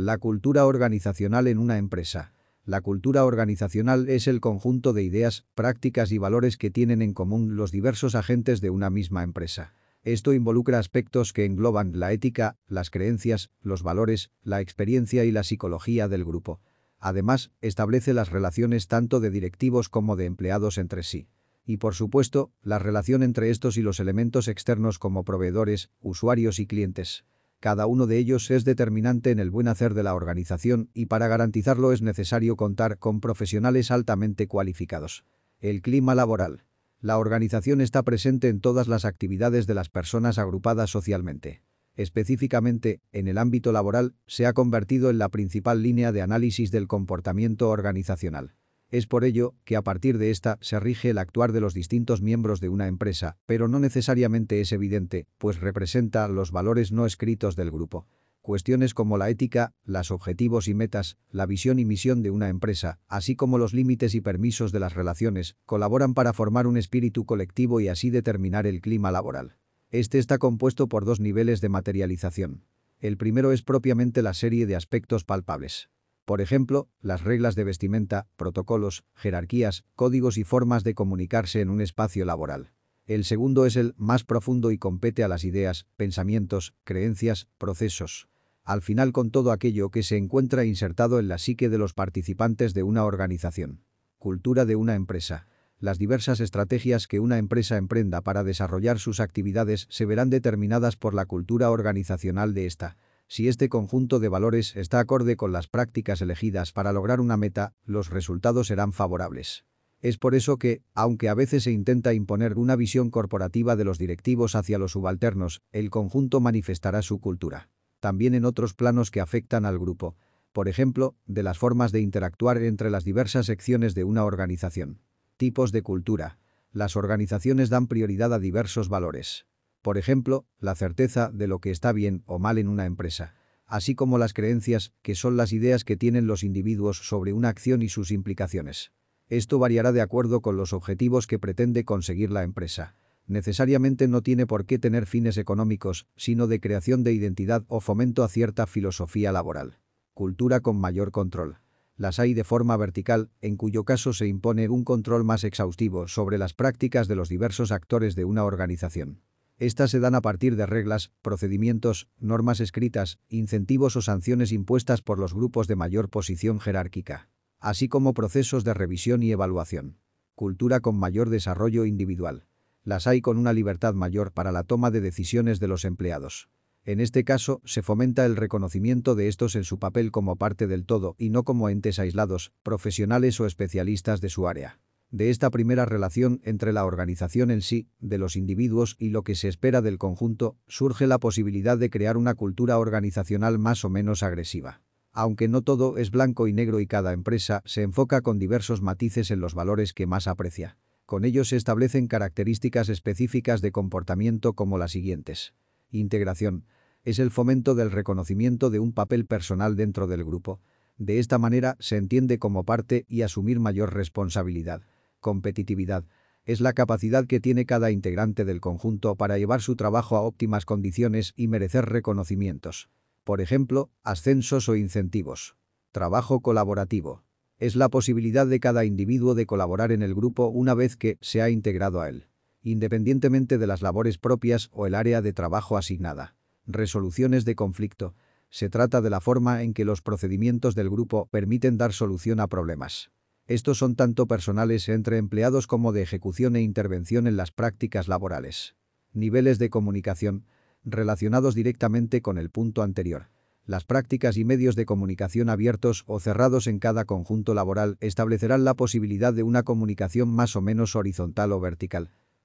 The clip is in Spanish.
La cultura organizacional en una empresa. La cultura organizacional es el conjunto de ideas, prácticas y valores que tienen en común los diversos agentes de una misma empresa. Esto involucra aspectos que engloban la ética, las creencias, los valores, la experiencia y la psicología del grupo. Además, establece las relaciones tanto de directivos como de empleados entre sí. Y por supuesto, la relación entre estos y los elementos externos como proveedores, usuarios y clientes. Cada uno de ellos es determinante en el buen hacer de la organización y para garantizarlo es necesario contar con profesionales altamente cualificados. El clima laboral. La organización está presente en todas las actividades de las personas agrupadas socialmente. Específicamente, en el ámbito laboral, se ha convertido en la principal línea de análisis del comportamiento organizacional. Es por ello que a partir de esta se rige el actuar de los distintos miembros de una empresa, pero no necesariamente es evidente, pues representa los valores no escritos del grupo. Cuestiones como la ética, los objetivos y metas, la visión y misión de una empresa, así como los límites y permisos de las relaciones, colaboran para formar un espíritu colectivo y así determinar el clima laboral. Este está compuesto por dos niveles de materialización. El primero es propiamente la serie de aspectos palpables. Por ejemplo, las reglas de vestimenta, protocolos, jerarquías, códigos y formas de comunicarse en un espacio laboral. El segundo es el más profundo y compete a las ideas, pensamientos, creencias, procesos. Al final con todo aquello que se encuentra insertado en la psique de los participantes de una organización. Cultura de una empresa. Las diversas estrategias que una empresa emprenda para desarrollar sus actividades se verán determinadas por la cultura organizacional de esta si este conjunto de valores está acorde con las prácticas elegidas para lograr una meta, los resultados serán favorables. Es por eso que, aunque a veces se intenta imponer una visión corporativa de los directivos hacia los subalternos, el conjunto manifestará su cultura. También en otros planos que afectan al grupo. Por ejemplo, de las formas de interactuar entre las diversas secciones de una organización. Tipos de cultura. Las organizaciones dan prioridad a diversos valores. Por ejemplo, la certeza de lo que está bien o mal en una empresa, así como las creencias, que son las ideas que tienen los individuos sobre una acción y sus implicaciones. Esto variará de acuerdo con los objetivos que pretende conseguir la empresa. Necesariamente no tiene por qué tener fines económicos, sino de creación de identidad o fomento a cierta filosofía laboral. Cultura con mayor control las hay de forma vertical, en cuyo caso se impone un control más exhaustivo sobre las prácticas de los diversos actores de una organización. Estas se dan a partir de reglas, procedimientos, normas escritas, incentivos o sanciones impuestas por los grupos de mayor posición jerárquica, así como procesos de revisión y evaluación. Cultura con mayor desarrollo individual. Las hay con una libertad mayor para la toma de decisiones de los empleados. En este caso, se fomenta el reconocimiento de estos en su papel como parte del todo y no como entes aislados, profesionales o especialistas de su área de esta primera relación entre la organización en sí, de los individuos y lo que se espera del conjunto, surge la posibilidad de crear una cultura organizacional más o menos agresiva. Aunque no todo es blanco y negro y cada empresa se enfoca con diversos matices en los valores que más aprecia. Con ellos se establecen características específicas de comportamiento como las siguientes. Integración. Es el fomento del reconocimiento de un papel personal dentro del grupo. De esta manera se entiende como parte y asumir mayor responsabilidad. Competitividad. Es la capacidad que tiene cada integrante del conjunto para llevar su trabajo a óptimas condiciones y merecer reconocimientos. Por ejemplo, ascensos o incentivos. Trabajo colaborativo. Es la posibilidad de cada individuo de colaborar en el grupo una vez que se ha integrado a él, independientemente de las labores propias o el área de trabajo asignada. Resoluciones de conflicto. Se trata de la forma en que los procedimientos del grupo permiten dar solución a problemas. Estos son tanto personales entre empleados como de ejecución e intervención en las prácticas laborales. Niveles de comunicación relacionados directamente con el punto anterior. Las prácticas y medios de comunicación abiertos o cerrados en cada conjunto laboral establecerán la posibilidad de una comunicación más o menos horizontal o vertical.